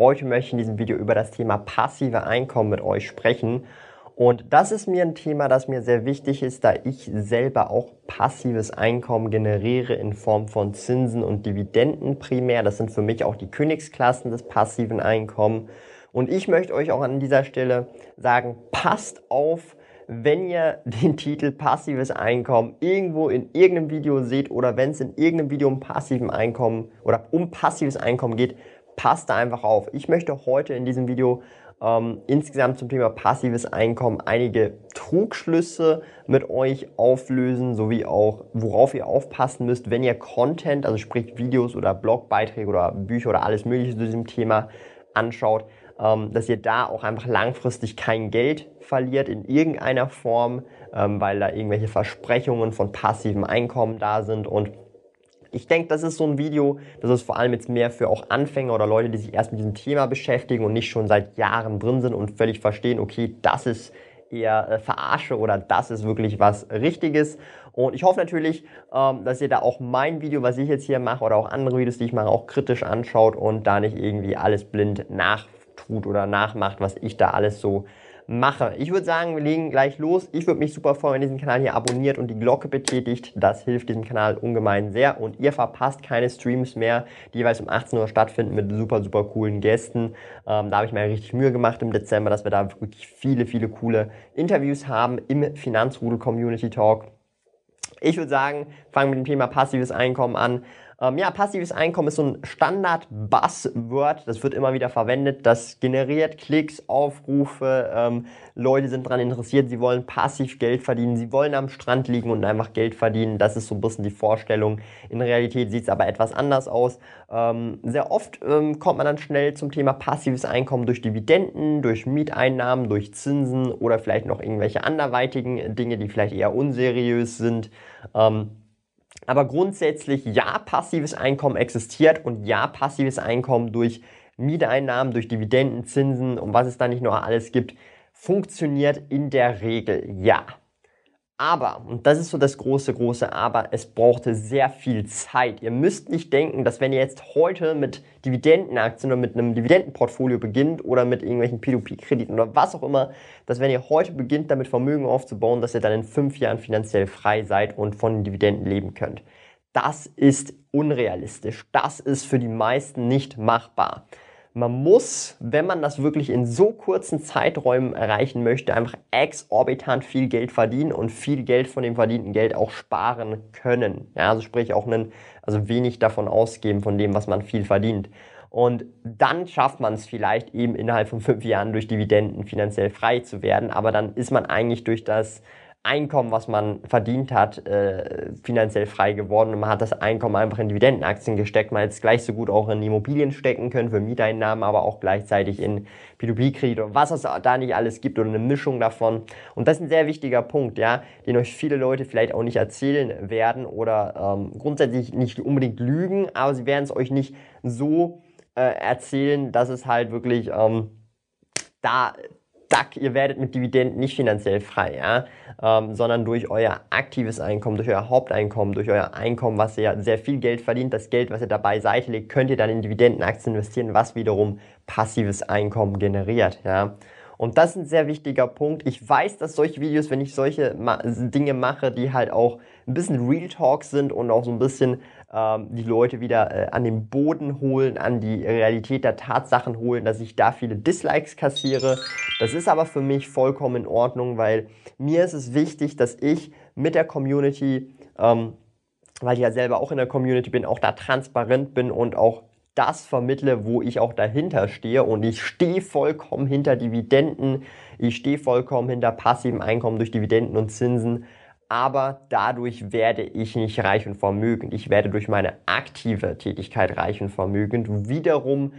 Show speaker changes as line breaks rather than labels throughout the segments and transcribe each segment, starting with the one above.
Heute möchte ich in diesem Video über das Thema passive Einkommen mit euch sprechen. Und das ist mir ein Thema, das mir sehr wichtig ist, da ich selber auch passives Einkommen generiere in Form von Zinsen und Dividenden primär. Das sind für mich auch die Königsklassen des passiven Einkommens. Und ich möchte euch auch an dieser Stelle sagen, passt auf, wenn ihr den Titel passives Einkommen irgendwo in irgendeinem Video seht oder wenn es in irgendeinem Video um passiven Einkommen oder um passives Einkommen geht, passt da einfach auf. Ich möchte heute in diesem Video ähm, insgesamt zum Thema passives Einkommen einige Trugschlüsse mit euch auflösen, sowie auch, worauf ihr aufpassen müsst, wenn ihr Content, also sprich Videos oder Blogbeiträge oder Bücher oder alles Mögliche zu diesem Thema anschaut, ähm, dass ihr da auch einfach langfristig kein Geld verliert in irgendeiner Form, ähm, weil da irgendwelche Versprechungen von passivem Einkommen da sind und ich denke, das ist so ein Video, das ist vor allem jetzt mehr für auch Anfänger oder Leute, die sich erst mit diesem Thema beschäftigen und nicht schon seit Jahren drin sind und völlig verstehen, okay, das ist eher äh, Verarsche oder das ist wirklich was Richtiges. Und ich hoffe natürlich, ähm, dass ihr da auch mein Video, was ich jetzt hier mache oder auch andere Videos, die ich mache, auch kritisch anschaut und da nicht irgendwie alles blind nachtut oder nachmacht, was ich da alles so mache. Ich würde sagen, wir legen gleich los. Ich würde mich super freuen, wenn ihr diesen Kanal hier abonniert und die Glocke betätigt. Das hilft diesem Kanal ungemein sehr und ihr verpasst keine Streams mehr, die jeweils um 18 Uhr stattfinden mit super, super coolen Gästen. Ähm, da habe ich mir richtig Mühe gemacht im Dezember, dass wir da wirklich viele, viele coole Interviews haben im Finanzrudel Community Talk. Ich würde sagen, fangen wir mit dem Thema passives Einkommen an. Ähm, ja, passives Einkommen ist so ein Standard-Buzzword, das wird immer wieder verwendet. Das generiert Klicks, Aufrufe, ähm, Leute sind daran interessiert, sie wollen passiv Geld verdienen, sie wollen am Strand liegen und einfach Geld verdienen. Das ist so ein bisschen die Vorstellung. In Realität sieht es aber etwas anders aus. Ähm, sehr oft ähm, kommt man dann schnell zum Thema passives Einkommen durch Dividenden, durch Mieteinnahmen, durch Zinsen oder vielleicht noch irgendwelche anderweitigen Dinge, die vielleicht eher unseriös sind. Ähm, aber grundsätzlich ja, passives Einkommen existiert und ja, passives Einkommen durch Mieteinnahmen, durch Dividenden, Zinsen und was es da nicht noch alles gibt, funktioniert in der Regel ja. Aber, und das ist so das große, große Aber, es brauchte sehr viel Zeit. Ihr müsst nicht denken, dass wenn ihr jetzt heute mit Dividendenaktien oder mit einem Dividendenportfolio beginnt oder mit irgendwelchen P2P-Krediten oder was auch immer, dass wenn ihr heute beginnt, damit Vermögen aufzubauen, dass ihr dann in fünf Jahren finanziell frei seid und von den Dividenden leben könnt. Das ist unrealistisch. Das ist für die meisten nicht machbar man muss, wenn man das wirklich in so kurzen Zeiträumen erreichen möchte, einfach exorbitant viel Geld verdienen und viel Geld von dem verdienten Geld auch sparen können. Ja, also sprich auch einen, also wenig davon ausgeben von dem, was man viel verdient. Und dann schafft man es vielleicht eben innerhalb von fünf Jahren durch Dividenden finanziell frei zu werden. Aber dann ist man eigentlich durch das Einkommen, was man verdient hat, äh, finanziell frei geworden und man hat das Einkommen einfach in Dividendenaktien gesteckt. Man hätte es gleich so gut auch in Immobilien stecken können für Mieteinnahmen, aber auch gleichzeitig in P2P-Kredite und was es da nicht alles gibt oder eine Mischung davon. Und das ist ein sehr wichtiger Punkt, ja, den euch viele Leute vielleicht auch nicht erzählen werden oder ähm, grundsätzlich nicht unbedingt lügen, aber sie werden es euch nicht so äh, erzählen, dass es halt wirklich ähm, da zack, ihr werdet mit Dividenden nicht finanziell frei, ja, ähm, sondern durch euer aktives Einkommen, durch euer Haupteinkommen, durch euer Einkommen, was ihr sehr viel Geld verdient, das Geld, was ihr dabei Seite legt, könnt ihr dann in Dividendenaktien investieren, was wiederum passives Einkommen generiert, ja. Und das ist ein sehr wichtiger Punkt. Ich weiß, dass solche Videos, wenn ich solche Dinge mache, die halt auch ein bisschen Real Talk sind und auch so ein bisschen ähm, die Leute wieder äh, an den Boden holen, an die Realität der Tatsachen holen, dass ich da viele Dislikes kassiere. Das ist aber für mich vollkommen in Ordnung, weil mir ist es wichtig, dass ich mit der Community, ähm, weil ich ja selber auch in der Community bin, auch da transparent bin und auch das vermittle, wo ich auch dahinter stehe. Und ich stehe vollkommen hinter Dividenden, ich stehe vollkommen hinter passivem Einkommen durch Dividenden und Zinsen aber dadurch werde ich nicht reich und vermögend. Ich werde durch meine aktive Tätigkeit reich und vermögend. Wiederum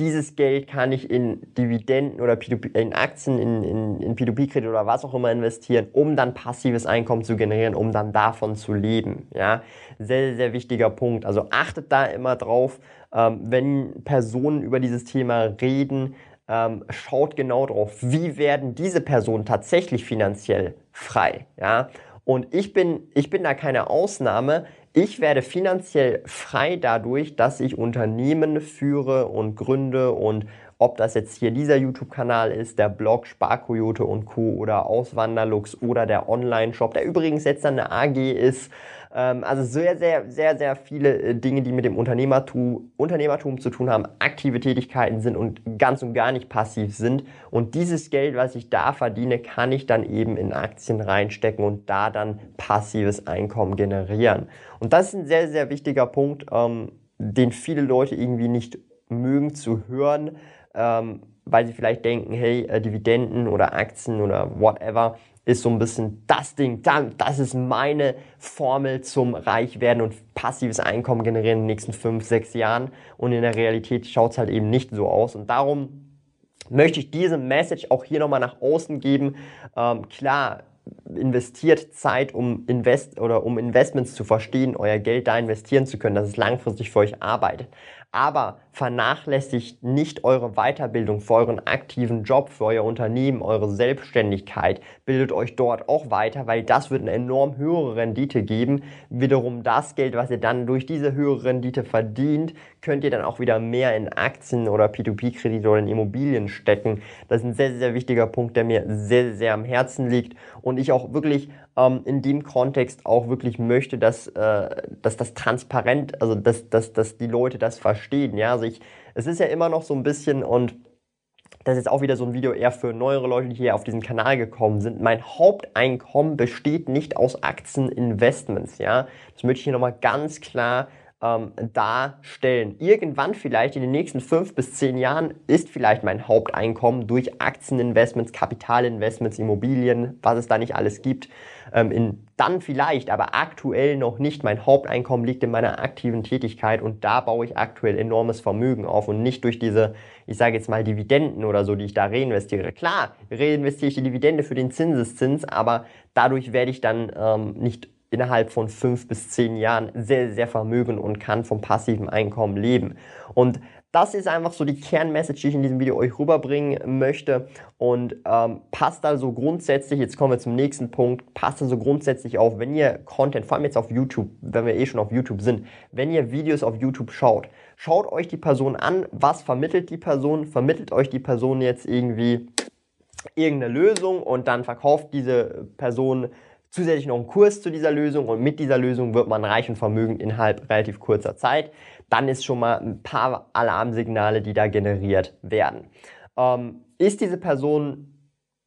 dieses Geld kann ich in Dividenden oder P2P, in Aktien, in, in, in P2P-Kredit oder was auch immer investieren, um dann passives Einkommen zu generieren, um dann davon zu leben. Ja, sehr, sehr wichtiger Punkt. Also achtet da immer drauf, ähm, wenn Personen über dieses Thema reden, ähm, schaut genau drauf, wie werden diese Personen tatsächlich finanziell frei. Ja, und ich bin, ich bin da keine Ausnahme. Ich werde finanziell frei dadurch, dass ich Unternehmen führe und gründe und ob das jetzt hier dieser YouTube-Kanal ist, der Blog Sparkoyote und Co. oder Auswanderlux oder der Online-Shop, der übrigens jetzt dann eine AG ist ähm, also sehr, sehr, sehr, sehr viele äh, Dinge, die mit dem Unternehmertum, Unternehmertum zu tun haben, aktive Tätigkeiten sind und ganz und gar nicht passiv sind. Und dieses Geld, was ich da verdiene, kann ich dann eben in Aktien reinstecken und da dann passives Einkommen generieren. Und das ist ein sehr, sehr wichtiger Punkt, ähm, den viele Leute irgendwie nicht mögen zu hören. Ähm, weil sie vielleicht denken, hey, äh, Dividenden oder Aktien oder whatever ist so ein bisschen das Ding, das ist meine Formel zum Reichwerden und passives Einkommen generieren in den nächsten fünf, sechs Jahren. Und in der Realität schaut es halt eben nicht so aus. Und darum möchte ich diese Message auch hier nochmal nach außen geben. Ähm, klar, investiert Zeit, um Invest oder um Investments zu verstehen, euer Geld da investieren zu können, dass es langfristig für euch arbeitet aber vernachlässigt nicht eure Weiterbildung für euren aktiven Job, für euer Unternehmen, eure Selbstständigkeit. Bildet euch dort auch weiter, weil das wird eine enorm höhere Rendite geben. Wiederum das Geld, was ihr dann durch diese höhere Rendite verdient, könnt ihr dann auch wieder mehr in Aktien oder P2P-Kredite oder in Immobilien stecken. Das ist ein sehr, sehr wichtiger Punkt, der mir sehr, sehr am Herzen liegt und ich auch wirklich ähm, in dem Kontext auch wirklich möchte, dass, äh, dass das transparent, also dass, dass, dass die Leute das verstehen. Ja, also ich, es ist ja immer noch so ein bisschen und das ist auch wieder so ein Video eher für neuere Leute, die hier auf diesen Kanal gekommen sind. Mein Haupteinkommen besteht nicht aus Aktieninvestments, ja. Das möchte ich hier nochmal ganz klar ähm, darstellen. Irgendwann vielleicht in den nächsten fünf bis zehn Jahren ist vielleicht mein Haupteinkommen durch Aktieninvestments, Kapitalinvestments, Immobilien, was es da nicht alles gibt, ähm, in, dann vielleicht, aber aktuell noch nicht. Mein Haupteinkommen liegt in meiner aktiven Tätigkeit und da baue ich aktuell enormes Vermögen auf und nicht durch diese, ich sage jetzt mal Dividenden oder so, die ich da reinvestiere. Klar, reinvestiere ich die Dividende für den Zinseszins, aber dadurch werde ich dann ähm, nicht innerhalb von fünf bis zehn Jahren sehr, sehr vermögen und kann vom passiven Einkommen leben. Und das ist einfach so die Kernmessage, die ich in diesem Video euch rüberbringen möchte. Und ähm, passt also grundsätzlich, jetzt kommen wir zum nächsten Punkt, passt also grundsätzlich auf, wenn ihr Content, vor allem jetzt auf YouTube, wenn wir eh schon auf YouTube sind, wenn ihr Videos auf YouTube schaut, schaut euch die Person an, was vermittelt die Person, vermittelt euch die Person jetzt irgendwie irgendeine Lösung und dann verkauft diese Person zusätzlich noch einen Kurs zu dieser Lösung und mit dieser Lösung wird man reich und vermögend innerhalb relativ kurzer Zeit. Dann ist schon mal ein paar Alarmsignale, die da generiert werden. Ähm, ist diese Person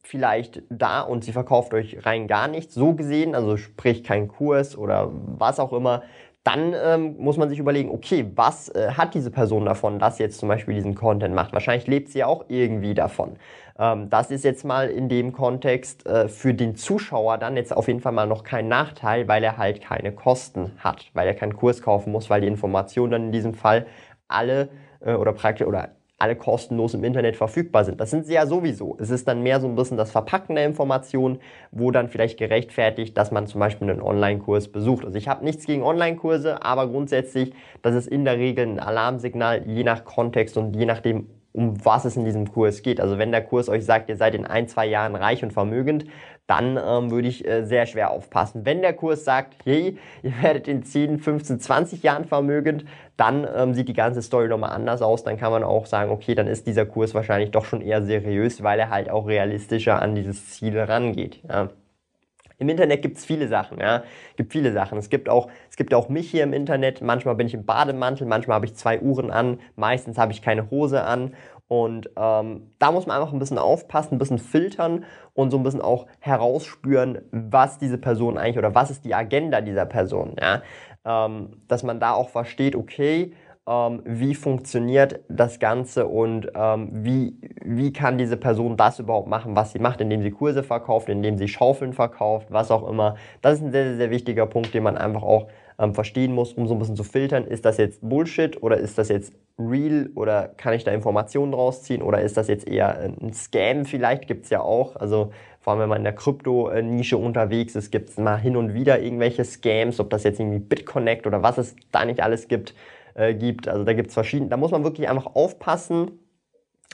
vielleicht da und sie verkauft euch rein gar nichts, so gesehen, also sprich kein Kurs oder was auch immer, dann ähm, muss man sich überlegen, okay, was äh, hat diese Person davon, dass sie jetzt zum Beispiel diesen Content macht? Wahrscheinlich lebt sie ja auch irgendwie davon. Ähm, das ist jetzt mal in dem Kontext äh, für den Zuschauer dann jetzt auf jeden Fall mal noch kein Nachteil, weil er halt keine Kosten hat, weil er keinen Kurs kaufen muss, weil die Informationen dann in diesem Fall alle äh, oder praktisch oder alle kostenlos im Internet verfügbar sind. Das sind sie ja sowieso. Es ist dann mehr so ein bisschen das Verpacken der Informationen, wo dann vielleicht gerechtfertigt, dass man zum Beispiel einen Online-Kurs besucht. Also ich habe nichts gegen Online-Kurse, aber grundsätzlich, das ist in der Regel ein Alarmsignal, je nach Kontext und je nachdem, um was es in diesem Kurs geht. Also wenn der Kurs euch sagt, ihr seid in ein, zwei Jahren reich und vermögend, dann ähm, würde ich äh, sehr schwer aufpassen. Wenn der Kurs sagt, hey, ihr werdet in 10, 15, 20 Jahren vermögend, dann ähm, sieht die ganze Story nochmal anders aus. Dann kann man auch sagen, okay, dann ist dieser Kurs wahrscheinlich doch schon eher seriös, weil er halt auch realistischer an dieses Ziel rangeht. Ja. Im Internet gibt es viele Sachen, ja. Gibt viele Sachen. Es gibt auch, es gibt auch mich hier im Internet. Manchmal bin ich im Bademantel, manchmal habe ich zwei Uhren an, meistens habe ich keine Hose an. Und ähm, da muss man einfach ein bisschen aufpassen, ein bisschen filtern und so ein bisschen auch herausspüren, was diese Person eigentlich oder was ist die Agenda dieser Person. Ja? Ähm, dass man da auch versteht, okay, ähm, wie funktioniert das Ganze und ähm, wie, wie kann diese Person das überhaupt machen, was sie macht, indem sie Kurse verkauft, indem sie Schaufeln verkauft, was auch immer. Das ist ein sehr, sehr, wichtiger Punkt, den man einfach auch ähm, verstehen muss, um so ein bisschen zu filtern, ist das jetzt Bullshit oder ist das jetzt real oder kann ich da Informationen draus ziehen oder ist das jetzt eher ein Scam vielleicht, gibt es ja auch. Also vor allem wenn man in der Krypto-Nische unterwegs ist, gibt es mal hin und wieder irgendwelche Scams, ob das jetzt irgendwie BitConnect oder was es da nicht alles gibt. Äh, gibt. Also da gibt es verschiedene, da muss man wirklich einfach aufpassen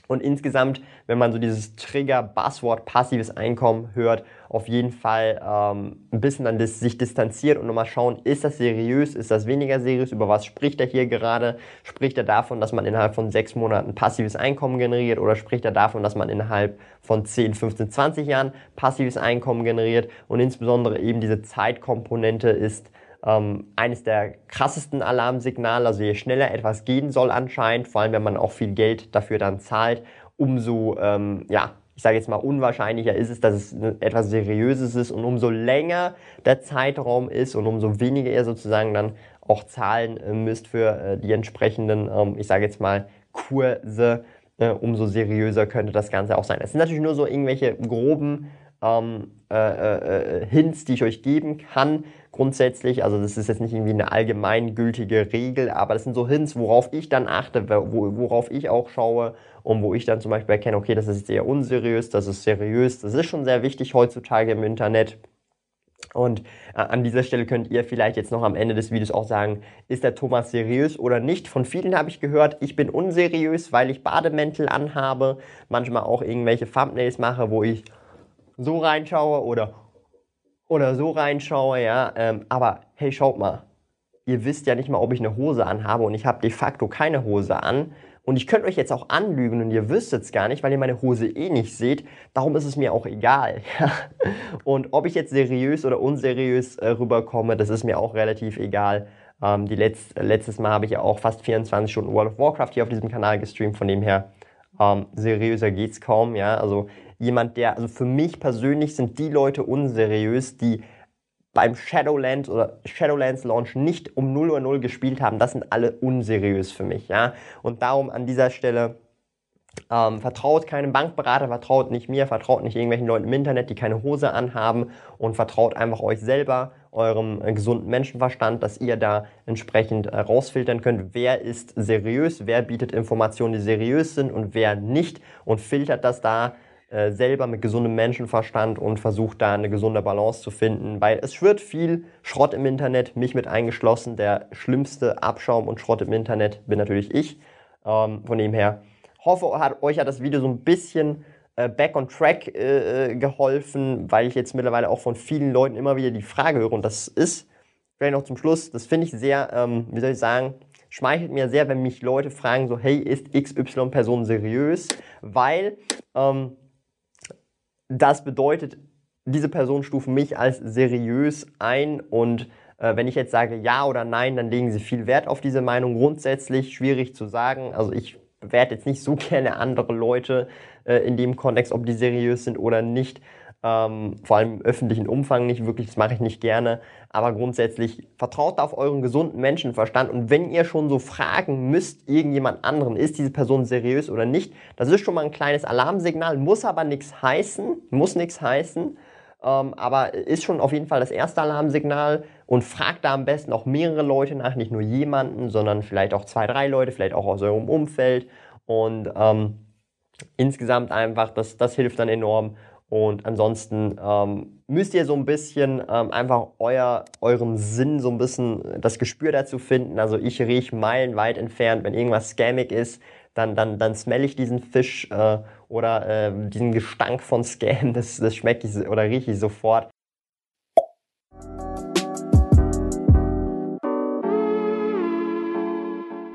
und insgesamt, wenn man so dieses Trigger-Buzzword passives Einkommen hört, auf jeden Fall ähm, ein bisschen dann das, sich distanziert und nochmal schauen, ist das seriös, ist das weniger seriös, über was spricht er hier gerade? Spricht er davon, dass man innerhalb von sechs Monaten passives Einkommen generiert oder spricht er davon, dass man innerhalb von 10, 15, 20 Jahren passives Einkommen generiert? Und insbesondere eben diese Zeitkomponente ist ähm, eines der krassesten Alarmsignale. Also je schneller etwas gehen soll anscheinend, vor allem wenn man auch viel Geld dafür dann zahlt, umso, ähm, ja, ich sage jetzt mal, unwahrscheinlicher ist es, dass es etwas Seriöses ist und umso länger der Zeitraum ist und umso weniger ihr sozusagen dann auch zahlen äh, müsst für äh, die entsprechenden, ähm, ich sage jetzt mal, Kurse, äh, umso seriöser könnte das Ganze auch sein. Es sind natürlich nur so irgendwelche groben ähm, äh, äh, äh, Hints, die ich euch geben kann grundsätzlich. Also das ist jetzt nicht irgendwie eine allgemeingültige Regel, aber das sind so Hints, worauf ich dann achte, worauf ich auch schaue und wo ich dann zum Beispiel erkenne, okay, das ist jetzt eher unseriös, das ist seriös. Das ist schon sehr wichtig heutzutage im Internet. Und äh, an dieser Stelle könnt ihr vielleicht jetzt noch am Ende des Videos auch sagen, ist der Thomas seriös oder nicht? Von vielen habe ich gehört, ich bin unseriös, weil ich Bademäntel anhabe, manchmal auch irgendwelche Thumbnails mache, wo ich so reinschaue oder oder so reinschaue, ja. Ähm, aber hey, schaut mal, ihr wisst ja nicht mal, ob ich eine Hose anhabe und ich habe de facto keine Hose an. Und ich könnte euch jetzt auch anlügen und ihr wüsstet es gar nicht, weil ihr meine Hose eh nicht seht. Darum ist es mir auch egal. und ob ich jetzt seriös oder unseriös äh, rüberkomme, das ist mir auch relativ egal. Ähm, die Letz letztes Mal habe ich ja auch fast 24 Stunden World of Warcraft hier auf diesem Kanal gestreamt. Von dem her ähm, seriöser geht's kaum. Ja, also jemand, der, also für mich persönlich sind die Leute unseriös, die beim Shadowlands oder Shadowlands Launch nicht um 0 Uhr 0 gespielt haben. Das sind alle unseriös für mich, ja. Und darum an dieser Stelle ähm, vertraut keinem Bankberater, vertraut nicht mir, vertraut nicht irgendwelchen Leuten im Internet, die keine Hose anhaben und vertraut einfach euch selber, eurem äh, gesunden Menschenverstand, dass ihr da entsprechend äh, rausfiltern könnt, wer ist seriös, wer bietet Informationen, die seriös sind und wer nicht und filtert das da äh, selber mit gesundem Menschenverstand und versucht da eine gesunde Balance zu finden, weil es schwirrt viel Schrott im Internet, mich mit eingeschlossen. Der schlimmste Abschaum und Schrott im Internet bin natürlich ich. Ähm, von dem her hoffe, hat, euch hat das Video so ein bisschen äh, back on track äh, äh, geholfen, weil ich jetzt mittlerweile auch von vielen Leuten immer wieder die Frage höre und das ist vielleicht noch zum Schluss, das finde ich sehr, ähm, wie soll ich sagen, schmeichelt mir sehr, wenn mich Leute fragen so, hey, ist XY Person seriös? Weil ähm, das bedeutet, diese Personen stufen mich als seriös ein und äh, wenn ich jetzt sage ja oder nein, dann legen sie viel Wert auf diese Meinung. Grundsätzlich schwierig zu sagen. Also ich bewerte jetzt nicht so gerne andere Leute äh, in dem Kontext, ob die seriös sind oder nicht ähm, vor allem im öffentlichen Umfang nicht wirklich, das mache ich nicht gerne, aber grundsätzlich vertraut auf euren gesunden Menschenverstand. Und wenn ihr schon so fragen müsst, irgendjemand anderen, ist diese Person seriös oder nicht, das ist schon mal ein kleines Alarmsignal, muss aber nichts heißen, muss nichts heißen, ähm, aber ist schon auf jeden Fall das erste Alarmsignal. Und fragt da am besten auch mehrere Leute nach, nicht nur jemanden, sondern vielleicht auch zwei, drei Leute, vielleicht auch aus eurem Umfeld. Und ähm, insgesamt einfach, das, das hilft dann enorm und ansonsten ähm, müsst ihr so ein bisschen ähm, einfach euer, euren Sinn, so ein bisschen das Gespür dazu finden. Also ich rieche meilenweit entfernt, wenn irgendwas scammig ist, dann, dann, dann smell ich diesen Fisch äh, oder äh, diesen Gestank von Scam, das, das schmecke ich oder rieche ich sofort.